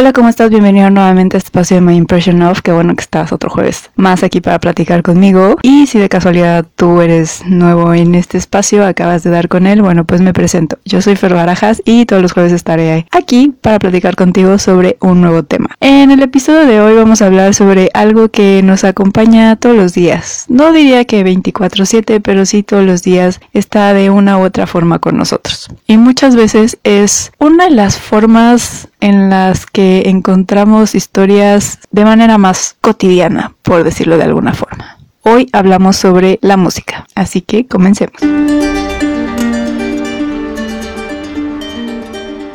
Hola, ¿cómo estás? Bienvenido nuevamente a este espacio de My Impression Of. Qué bueno que estás otro jueves más aquí para platicar conmigo. Y si de casualidad tú eres nuevo en este espacio, acabas de dar con él, bueno, pues me presento. Yo soy Fer Barajas y todos los jueves estaré aquí para platicar contigo sobre un nuevo tema. En el episodio de hoy vamos a hablar sobre algo que nos acompaña todos los días. No diría que 24/7, pero sí todos los días está de una u otra forma con nosotros. Y muchas veces es una de las formas en las que encontramos historias de manera más cotidiana, por decirlo de alguna forma. Hoy hablamos sobre la música, así que comencemos.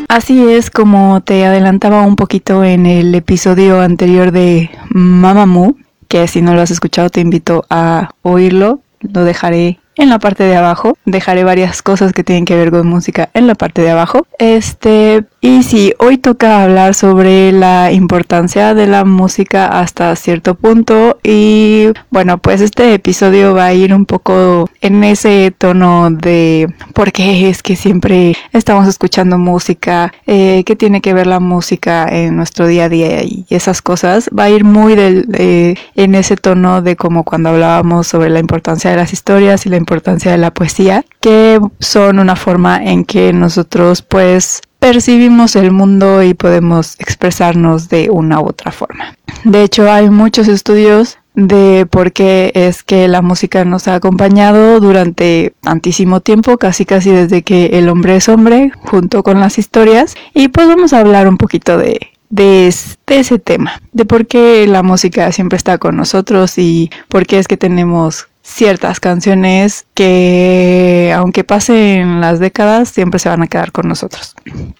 Así es como te adelantaba un poquito en el episodio anterior de Mamamoo, que si no lo has escuchado te invito a oírlo, lo dejaré en la parte de abajo. Dejaré varias cosas que tienen que ver con música en la parte de abajo. Este, y sí, hoy toca hablar sobre la importancia de la música hasta cierto punto. Y bueno, pues este episodio va a ir un poco en ese tono de por qué es que siempre estamos escuchando música, eh, qué tiene que ver la música en nuestro día a día y esas cosas. Va a ir muy del, eh, en ese tono de como cuando hablábamos sobre la importancia de las historias y la importancia de la poesía, que son una forma en que nosotros pues percibimos el mundo y podemos expresarnos de una u otra forma. De hecho, hay muchos estudios de por qué es que la música nos ha acompañado durante tantísimo tiempo, casi casi desde que el hombre es hombre, junto con las historias. Y pues vamos a hablar un poquito de, de, ese tema, de por qué la música siempre está con nosotros y por qué es que tenemos ciertas canciones que aunque pasen las décadas siempre se van a quedar con nosotros.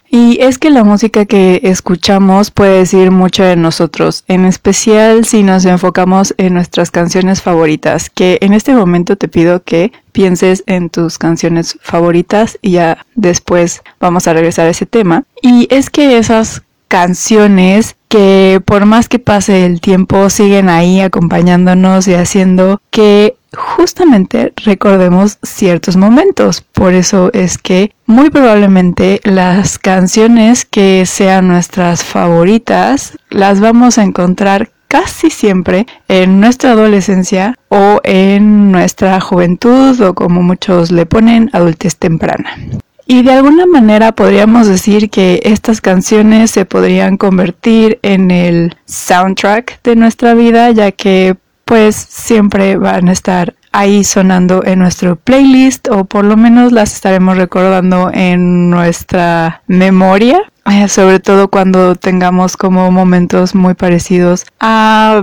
Y es que la música que escuchamos puede decir mucho de nosotros, en especial si nos enfocamos en nuestras canciones favoritas, que en este momento te pido que pienses en tus canciones favoritas y ya después vamos a regresar a ese tema. Y es que esas canciones que por más que pase el tiempo siguen ahí acompañándonos y haciendo que justamente recordemos ciertos momentos. Por eso es que muy probablemente las canciones que sean nuestras favoritas las vamos a encontrar casi siempre en nuestra adolescencia o en nuestra juventud o como muchos le ponen adultez temprana. Y de alguna manera podríamos decir que estas canciones se podrían convertir en el soundtrack de nuestra vida, ya que pues siempre van a estar ahí sonando en nuestro playlist o por lo menos las estaremos recordando en nuestra memoria. Eh, sobre todo cuando tengamos como momentos muy parecidos a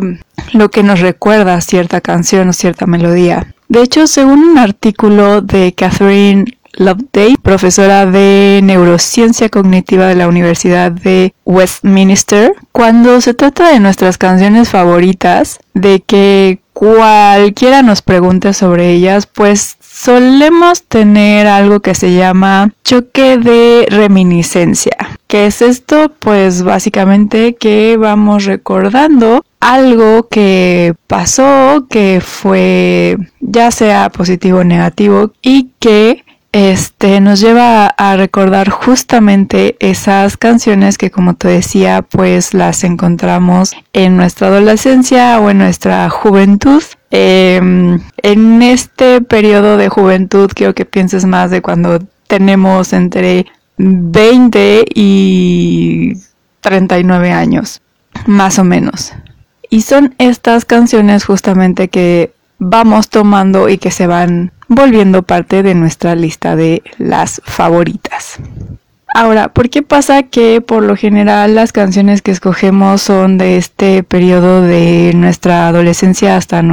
lo que nos recuerda cierta canción o cierta melodía. De hecho, según un artículo de Catherine Loveday, profesora de neurociencia cognitiva de la Universidad de Westminster, cuando se trata de nuestras canciones favoritas, de que cualquiera nos pregunte sobre ellas, pues solemos tener algo que se llama choque de reminiscencia. ¿Qué es esto? Pues básicamente que vamos recordando algo que pasó, que fue ya sea positivo o negativo y que este nos lleva a recordar justamente esas canciones que como te decía pues las encontramos en nuestra adolescencia o en nuestra juventud. Em, en este periodo de juventud quiero que pienses más de cuando tenemos entre 20 y 39 años más o menos. Y son estas canciones justamente que vamos tomando y que se van volviendo parte de nuestra lista de las favoritas. Ahora, ¿por qué pasa que por lo general las canciones que escogemos son de este periodo de nuestra adolescencia hasta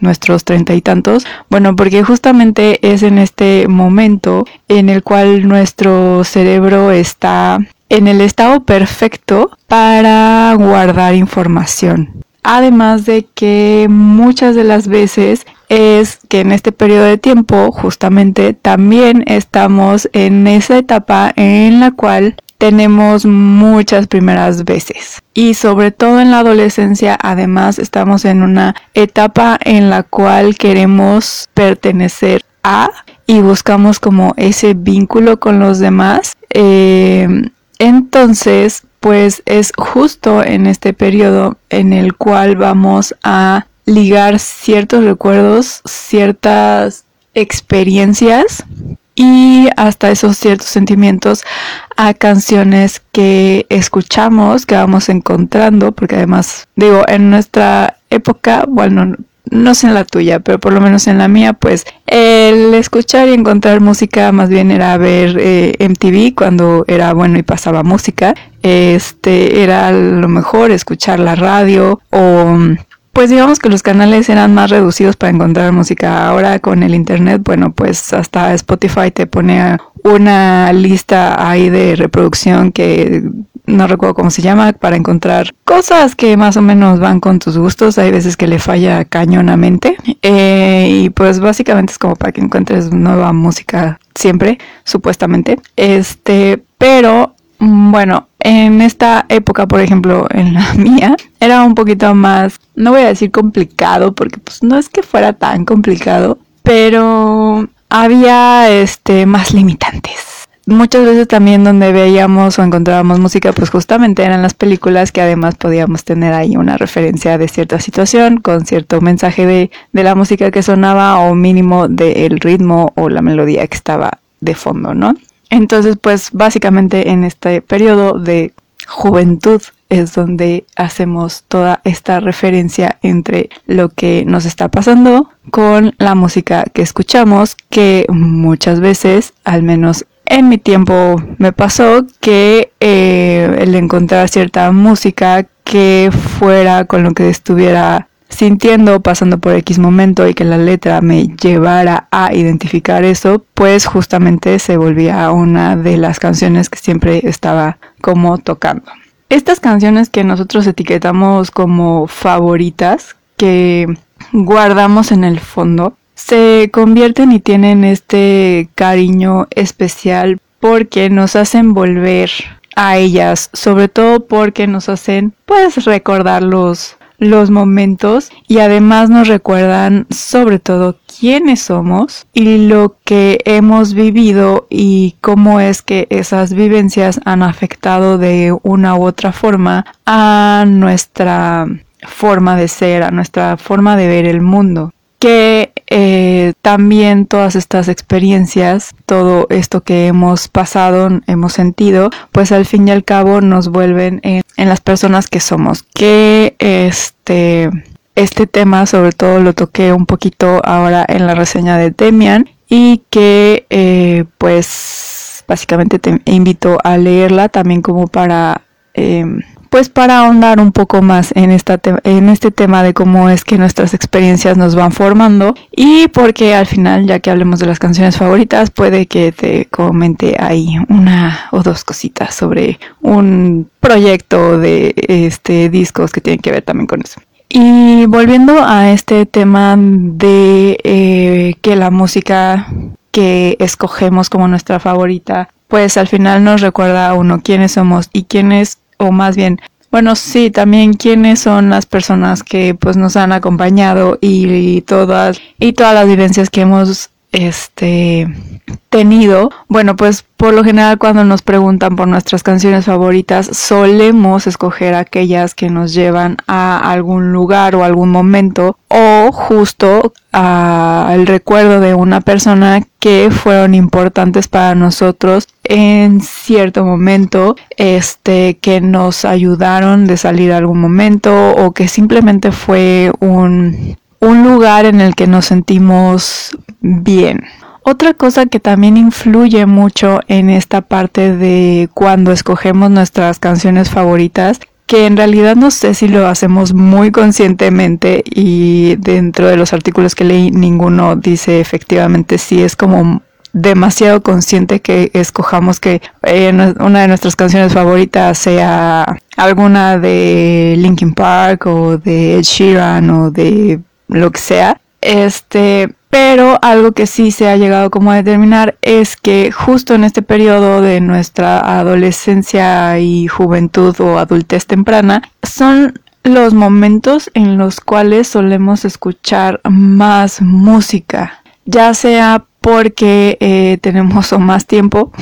nuestros treinta y tantos? Bueno, porque justamente es en este momento en el cual nuestro cerebro está en el estado perfecto para guardar información. Además de que muchas de las veces es que en este periodo de tiempo justamente también estamos en esa etapa en la cual tenemos muchas primeras veces. Y sobre todo en la adolescencia además estamos en una etapa en la cual queremos pertenecer a y buscamos como ese vínculo con los demás. Eh, Entonces, pues es justo en este periodo en el cual vamos a ligar ciertos recuerdos, ciertas experiencias y hasta esos ciertos sentimientos a canciones que escuchamos, que vamos encontrando, porque además, digo, en nuestra época, bueno, no sé en la tuya, pero por lo menos en la mía, pues el escuchar y encontrar música más bien era ver eh, MTV cuando era bueno y pasaba música. Este era lo mejor escuchar la radio o pues digamos que los canales eran más reducidos para encontrar música. Ahora con el internet, bueno, pues hasta Spotify te pone una lista ahí de reproducción que no recuerdo cómo se llama, para encontrar cosas que más o menos van con tus gustos. Hay veces que le falla cañonamente. Eh, y pues básicamente es como para que encuentres nueva música siempre, supuestamente. Este, pero Mm, bueno, en esta época, por ejemplo, en la mía, era un poquito más, no voy a decir complicado, porque pues no es que fuera tan complicado, pero había este más limitantes. Muchas veces también donde veíamos o encontrábamos música, pues justamente eran las películas que además podíamos tener ahí una referencia de cierta situación con cierto mensaje de, de la música que sonaba o mínimo del ritmo o la melodía que estaba de fondo, ¿no? Entonces, pues básicamente en este periodo de juventud es donde hacemos toda esta referencia entre lo que nos está pasando con la música que escuchamos, que muchas veces, al menos en mi tiempo me pasó, que eh, el encontrar cierta música que fuera con lo que estuviera sintiendo, pasando por X momento y que la letra me llevara a identificar eso, pues justamente se volvía una de las canciones que siempre estaba como tocando. Estas canciones que nosotros etiquetamos como favoritas, que guardamos en el fondo, se convierten y tienen este cariño especial porque nos hacen volver a ellas, sobre todo porque nos hacen pues recordar los los momentos y además nos recuerdan sobre todo quiénes somos y lo que hemos vivido y cómo es que esas vivencias han afectado de una u otra forma a nuestra forma de ser, a nuestra forma de ver el mundo que eh, también todas estas experiencias, todo esto que hemos pasado, hemos sentido, pues al fin y al cabo nos vuelven en, las personas que somos. Que este, este tema sobre todo lo toqué un poquito ahora en la reseña de Demian y que eh, pues básicamente te invito a leerla también como para... Em, pues para ahondar un poco más en, esta en este tema de cómo es que nuestras experiencias nos van formando y porque al final, ya que hablemos de las canciones favoritas, puede que te comente ahí una o dos cositas sobre un proyecto de este discos que tienen que ver también con eso. Y volviendo a este tema de eh, que la música que escogemos como nuestra favorita, pues al final nos recuerda a uno quiénes somos y quiénes o más bien, bueno, sí, también quiénes son las personas que pues nos han acompañado y, todas y todas las vivencias que hemos este tenido. Bueno, pues por lo general cuando nos preguntan por nuestras canciones favoritas, solemos escoger aquellas que nos llevan a algún lugar o algún momento o justo al recuerdo de una persona que fueron importantes para nosotros en cierto momento, este, que nos ayudaron de salir a algún momento o que simplemente fue un un lugar en el que nos sentimos bien. Otra cosa que también influye mucho en esta parte de cuando escogemos nuestras canciones favoritas, que en realidad no sé si lo hacemos muy conscientemente y dentro de los artículos que leí ninguno dice efectivamente si es como demasiado consciente que escojamos que eh, una de nuestras canciones favoritas sea alguna de Linkin Park o de Ed Sheeran o de lo que sea. Este, pero algo que sí se ha llegado como a determinar es que justo en este periodo de nuestra adolescencia y juventud o adultez temprana son los momentos en los cuales solemos escuchar más música, ya sea porque eh, tenemos más tiempo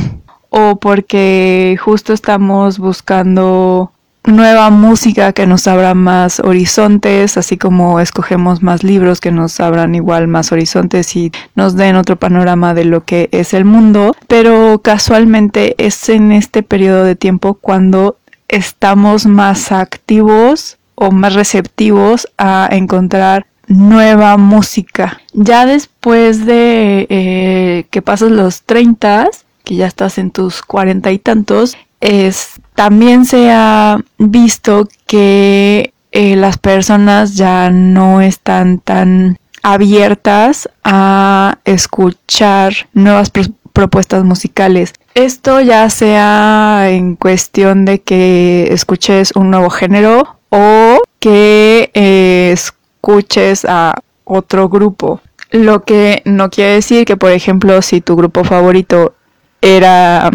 o porque justo estamos buscando nueva música que nos abra más horizontes, así como escogemos más libros que nos abran igual más horizontes y nos den otro panorama de lo que es el mundo, pero casualmente es en este periodo de tiempo cuando estamos más activos o más receptivos a encontrar nueva música. Ya después de eh, que pasas los 30, que ya estás en tus cuarenta y tantos, es, también se ha visto que eh, las personas ya no están tan abiertas a escuchar nuevas propuestas musicales. Esto ya sea en cuestión de que escuches un nuevo género o que eh, escuches a otro grupo. Lo que no quiere decir que, por ejemplo, si tu grupo favorito era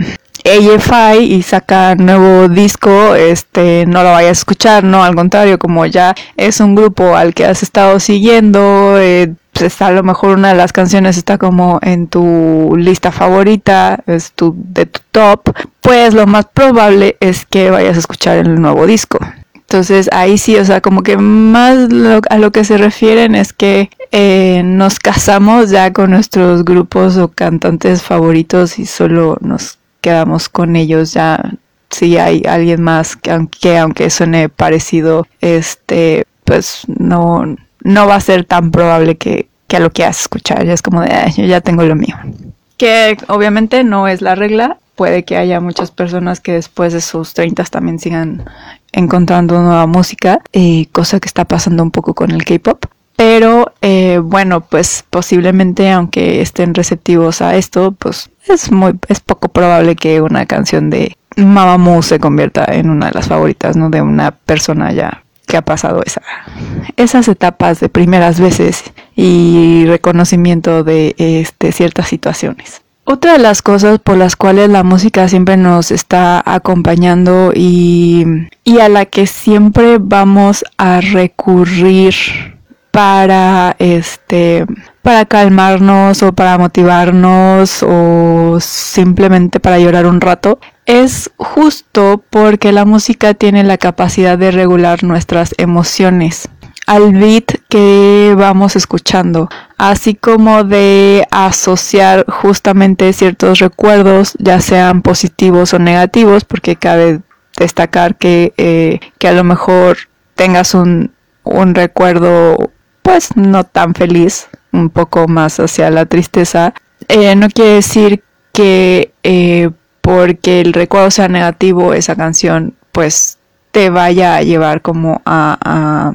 AFI y saca nuevo disco, este, no lo vayas a escuchar, no, al contrario, como ya es un grupo al que has estado siguiendo, eh, pues a lo mejor una de las canciones está como en tu lista favorita, es tu, de tu top, pues lo más probable es que vayas a escuchar el nuevo disco. Entonces ahí sí, o sea, como que más a lo que se refieren es que eh, nos casamos ya con nuestros grupos o cantantes favoritos y solo nos quedamos con ellos ya. Si hay alguien más que aunque, aunque suene parecido, este, pues no, no va a ser tan probable que, a lo que has escuchar. Ya es como de, yo ya tengo lo mío. Que obviamente no es la regla. Puede que haya muchas personas que después de sus 30 también sigan encontrando nueva música, eh, cosa que está pasando un poco con el K-pop. Pero eh, bueno, pues posiblemente aunque estén receptivos a esto, pues es muy es poco probable que una canción de Mamamoo se convierta en una de las favoritas, ¿no? De una persona ya que ha pasado esa, esas etapas de primeras veces y reconocimiento de este, ciertas situaciones. Otra de las cosas por las cuales la música siempre nos está acompañando y, y a la que siempre vamos a recurrir para este para calmarnos o para motivarnos o simplemente para llorar un rato es justo porque la música tiene la capacidad de regular nuestras emociones al beat que vamos escuchando, así como de asociar justamente ciertos recuerdos, ya sean positivos o negativos, porque cabe destacar que, eh, que a lo mejor tengas un, un recuerdo pues no tan feliz, un poco más hacia la tristeza, eh, no quiere decir que eh, porque el recuerdo sea negativo, esa canción pues te vaya a llevar como a,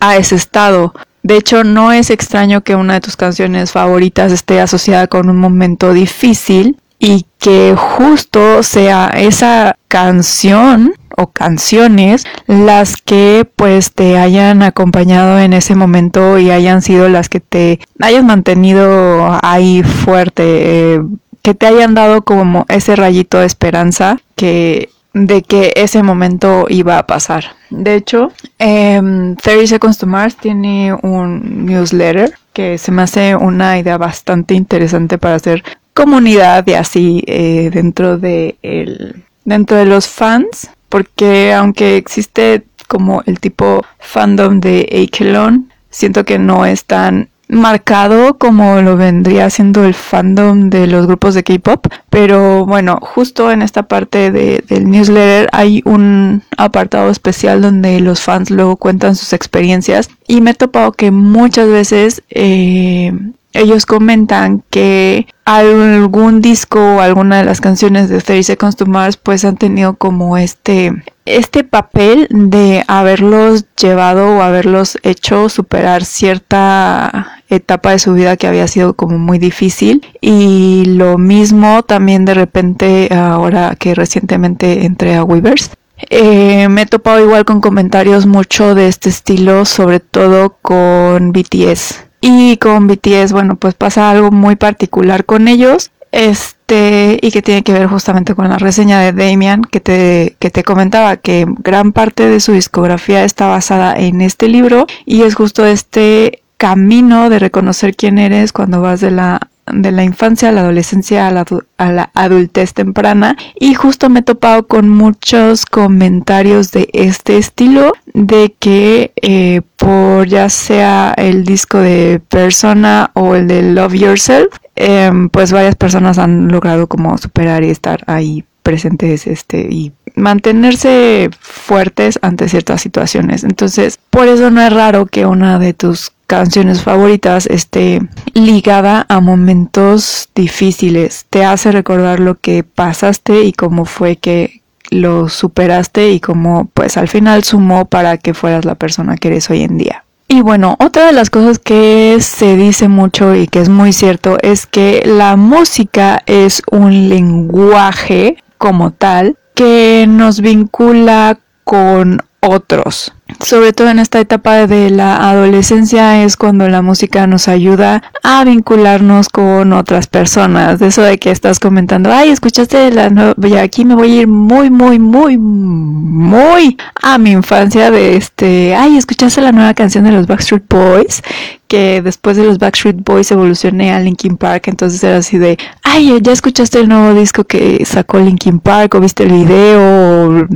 a, ese estado. De hecho, no es extraño que una de tus canciones favoritas esté asociada con un momento difícil y que justo sea esa canción o canciones las que pues te hayan acompañado en ese momento y hayan sido las que te hayan mantenido ahí fuerte, eh, que te hayan dado como ese rayito de esperanza que de que ese momento iba a pasar. De hecho, eh, 30 Seconds to Mars tiene un newsletter que se me hace una idea bastante interesante para hacer comunidad y así eh, dentro de el, dentro de los fans, porque aunque existe como el tipo fandom de Akelon, siento que no es tan marcado como lo vendría siendo el fandom de los grupos de K-pop, pero bueno, justo en esta parte de, del newsletter hay un apartado especial donde los fans luego cuentan sus experiencias y me he topado que muchas veces eh, ellos comentan que algún disco o alguna de las canciones de 30 Seconds to Mars pues han tenido como este este papel de haberlos llevado o haberlos hecho superar cierta etapa de su vida que había sido como muy difícil. Y lo mismo también de repente ahora que recientemente entré a Weavers eh, me he topado igual con comentarios mucho de este estilo sobre todo con BTS y con BTS, bueno, pues pasa algo muy particular con ellos. Este, y que tiene que ver justamente con la reseña de Damian que te, que te comentaba que gran parte de su discografía está basada en este libro y es justo este camino de reconocer quién eres cuando vas de la de la infancia a la adolescencia a la, a la, adultez temprana y justo me he topado con muchos comentarios de este estilo de que eh, por ya sea el disco de Persona o el de Love Yourself em, pues varias personas han logrado como superar y estar ahí presentes este y mantenerse fuertes ante ciertas situaciones. Entonces, por eso no es raro que una de tus canciones favoritas esté ligada a momentos difíciles. Te hace recordar lo que pasaste y cómo fue que lo superaste y cómo pues al final sumó para que fueras la persona que eres hoy en día. Y bueno, otra de las cosas que se dice mucho y que es muy cierto es que la música es un lenguaje como tal que nos vincula con otros. Sobre todo en esta etapa de la adolescencia es cuando la música nos ayuda a vincularnos con otras personas. Eso de que estás comentando, ay, escuchaste la nueva, aquí me voy a ir muy, muy, muy, muy a mi infancia de este, ay, escuchaste la nueva canción de los Backstreet Boys, que después de los Backstreet Boys evolucioné a Linkin Park, entonces era así de, ay, ya escuchaste el nuevo disco que sacó Linkin Park o viste el video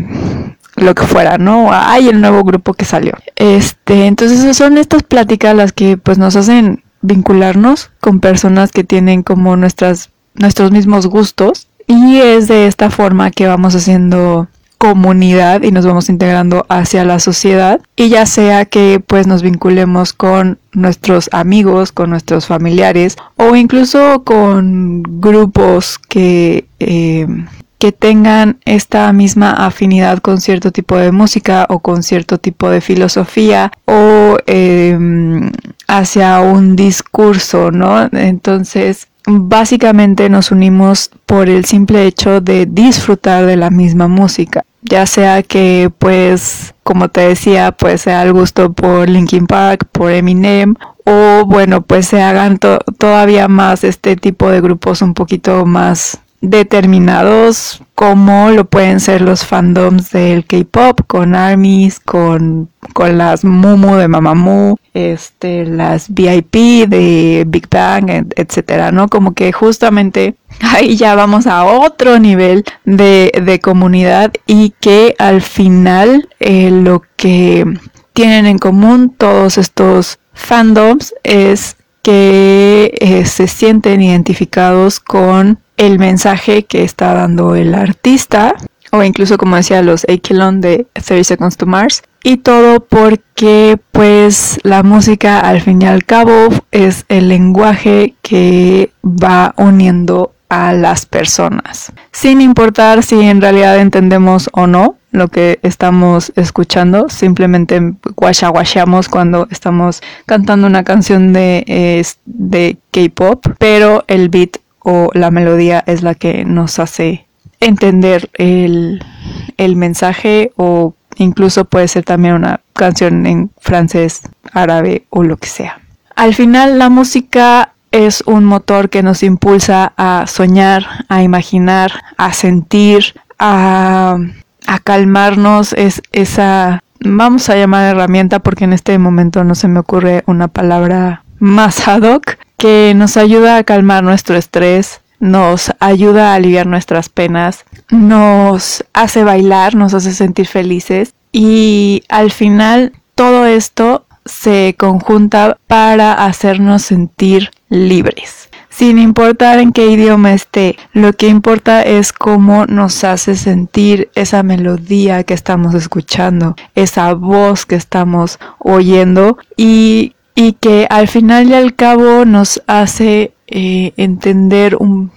lo que fuera, ¿no? Hay el nuevo grupo que salió. Este, entonces son estas pláticas las que pues nos hacen vincularnos con personas que tienen como nuestras nuestros mismos gustos y es de esta forma que vamos haciendo comunidad y nos vamos integrando hacia la sociedad y ya sea que pues nos vinculemos con nuestros amigos, con nuestros familiares o incluso con grupos que eh, que tengan esta misma afinidad con cierto tipo de música o con cierto tipo de filosofía o em, hacia un discurso, ¿no? Entonces, básicamente nos unimos por el simple hecho de disfrutar de la misma música, ya sea que pues como te decía pues sea el gusto por Linkin Park, por Eminem o bueno pues se hagan todavía más este tipo de grupos un poquito más determinados como lo pueden ser los fandoms del K-pop con ARMYs, con, con las Mumu de Mamamoo, este, las VIP de Big Bang, etcétera, ¿no? Como que justamente ahí ya vamos a otro nivel de, de comunidad y que al final eh, lo que tienen en común todos estos fandoms es que eh, se sienten identificados con el mensaje que está dando el artista, o incluso como decía los Aquilon de 30 Seconds to Mars, y todo porque pues la música al fin y al cabo es el lenguaje que va uniendo a las personas, sin importar si en realidad entendemos o no lo que estamos escuchando, simplemente guachaguachamos cuando estamos cantando una canción de, de K-pop, pero el beat o la melodía es la que nos hace entender el, mensaje o incluso puede ser también una canción en francés, árabe o lo que sea. Al final la música es un motor que nos impulsa a soñar, a imaginar, a sentir, a, a calmarnos. Es esa, vamos a llamar herramienta porque en este momento no se me ocurre una palabra más ad hoc, que nos ayuda a calmar nuestro estrés, nos ayuda a aliviar nuestras penas, nos hace bailar, nos hace sentir felices y al final todo esto se conjunta para hacernos sentir libres. Sin importar en qué idioma esté, lo que importa es cómo nos hace sentir esa melodía que estamos escuchando, esa voz que estamos oyendo y y que al final y al cabo nos hace eh, entender un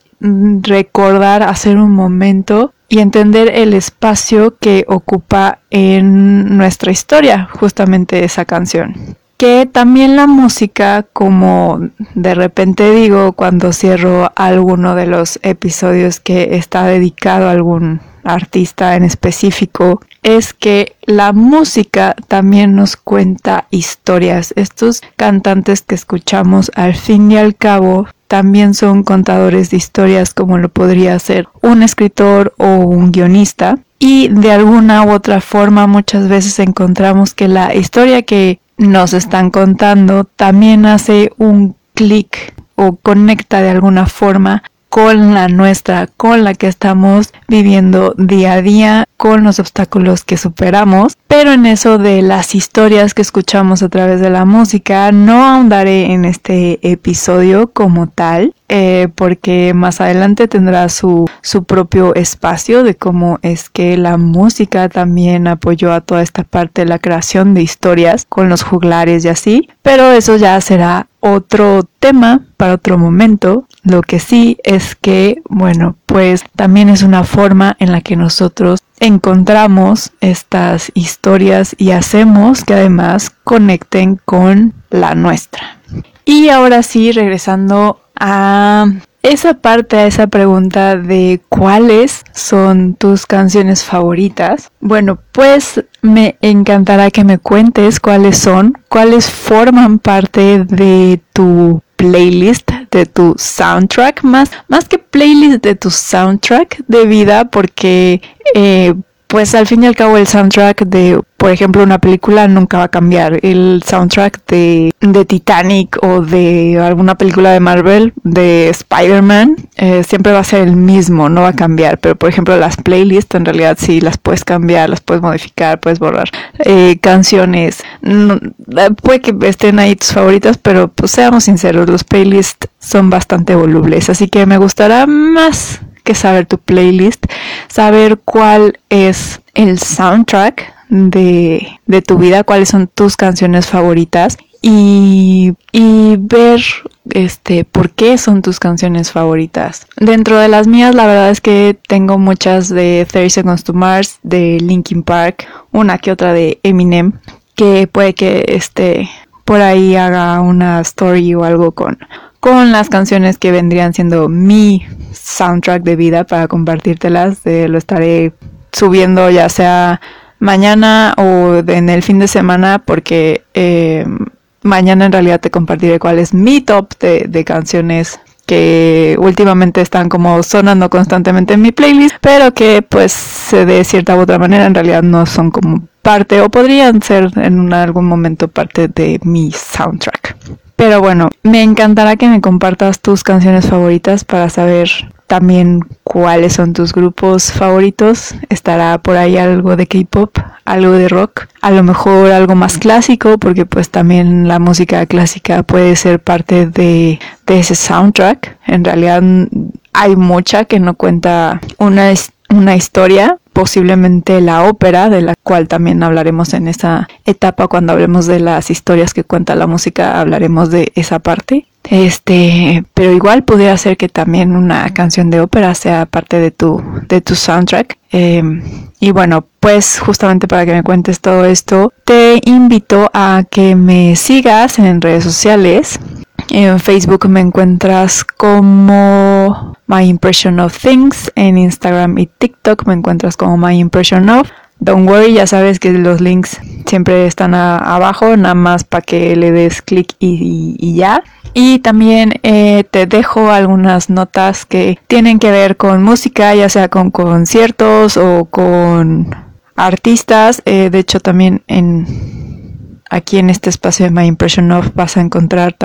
recordar hacer un momento y entender el espacio que ocupa en nuestra historia justamente esa canción. Que también la música, como de repente digo cuando cierro alguno de los episodios que está dedicado a algún artista en específico, es que la música también nos cuenta historias. Estos cantantes que escuchamos al fin y al cabo también son contadores de historias como lo podría ser un escritor o un guionista. Y de alguna u otra forma muchas veces encontramos que la historia que nos están contando también hace un clic o conecta de alguna forma con la nuestra, con la que estamos viviendo día a día, con los obstáculos que superamos. Pero en eso de las historias que escuchamos a través de la música, no ahondaré en este episodio como tal, eh, porque más adelante tendrá su, su propio espacio de cómo es que la música también apoyó a toda esta parte de la creación de historias con los juglares y así. Pero eso ya será otro tema para otro momento. Lo que sí es que, bueno, pues también es una forma en la que nosotros encontramos estas historias y hacemos que además conecten con la nuestra. Y ahora sí, regresando a esa parte, a esa pregunta de cuáles son tus canciones favoritas, bueno, pues me encantará que me cuentes cuáles son, cuáles forman parte de tu playlist de tu soundtrack, más, más que playlist de tu soundtrack de vida, porque eh, pues al fin y al cabo el soundtrack de, por ejemplo, una película nunca va a cambiar. El soundtrack de, de Titanic o de alguna película de Marvel, de Spider-Man, eh, siempre va a ser el mismo, no va a cambiar. Pero por ejemplo las playlists en realidad sí las puedes cambiar, las puedes modificar, puedes borrar. Eh, canciones, puede que estén ahí tus favoritas, pero pues seamos sinceros, los playlists son bastante volubles. Así que me gustará más que saber tu playlist, saber cuál es el soundtrack de, de tu vida, cuáles son tus canciones favoritas y, y, ver este por qué son tus canciones favoritas. Dentro de las mías, la verdad es que tengo muchas de 30 Seconds to Mars, de Linkin Park, una que otra de Eminem, que puede que este por ahí haga una story o algo con con las canciones que vendrían siendo mi soundtrack de vida para compartírtelas. Eh, lo estaré subiendo ya sea mañana o en el fin de semana porque eh, mañana en realidad te compartiré cuál es mi top de, canciones que últimamente están como sonando constantemente en mi playlist, pero que pues de cierta u otra manera en realidad no son como parte o podrían ser en algún momento parte de mi soundtrack. Pero bueno, me encantará que me compartas tus canciones favoritas para saber también cuáles son tus grupos favoritos. Estará por ahí algo de K-pop, algo de rock, a lo mejor algo más clásico, porque pues también la música clásica puede ser parte de, de ese soundtrack. En realidad hay mucha que no cuenta una, una historia, posiblemente la ópera, de la cual también hablaremos en esa etapa cuando hablemos de las historias que cuenta la música, hablaremos de esa parte. Este, pero igual pudiera ser que también una canción de ópera sea parte de tu, de tu soundtrack. Em, y bueno, pues justamente para que me cuentes todo esto, te invito a que me sigas en redes sociales. En Facebook me encuentras como My Impression of Things. En Instagram y TikTok me encuentras como My Impression of. Don't worry, ya sabes que los links siempre están abajo, nada más para que le des clic y, ya. Y también eh, te dejo algunas notas que tienen que ver con música, ya sea con conciertos o con artistas. Eh, de hecho, también en aquí en este espacio de My Impression Of vas a encontrar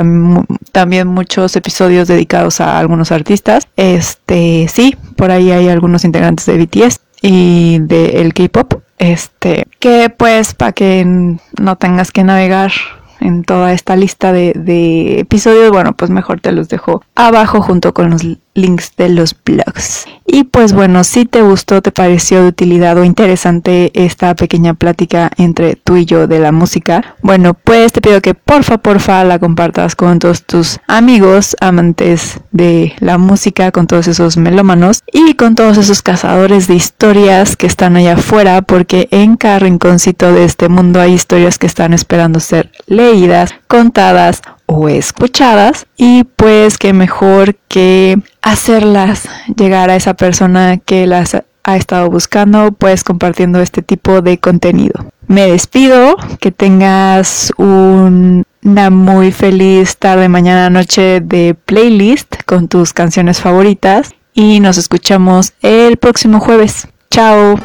también muchos episodios dedicados a algunos artistas. Este, sí, por ahí hay algunos integrantes de BTS y de el K-pop. Este, que pues para que no tengas que navegar en toda esta lista de, de, episodios, bueno, pues mejor te los dejo abajo junto con los links de los blogs. Y pues bueno, si te gustó, te pareció de utilidad o interesante esta pequeña plática entre tú y yo de la música, bueno, pues te pido que porfa, porfa la compartas con todos tus amigos amantes de la música, con todos esos melómanos y con todos esos cazadores de historias que están allá afuera, porque en cada rinconcito de este mundo hay historias que están esperando ser leídas, contadas o escuchadas y pues que mejor que hacerlas llegar a esa persona que las ha estado buscando pues compartiendo este tipo de contenido. Me despido, que tengas una muy feliz tarde, mañana, noche de playlist con tus canciones favoritas y nos escuchamos el próximo jueves. Chao.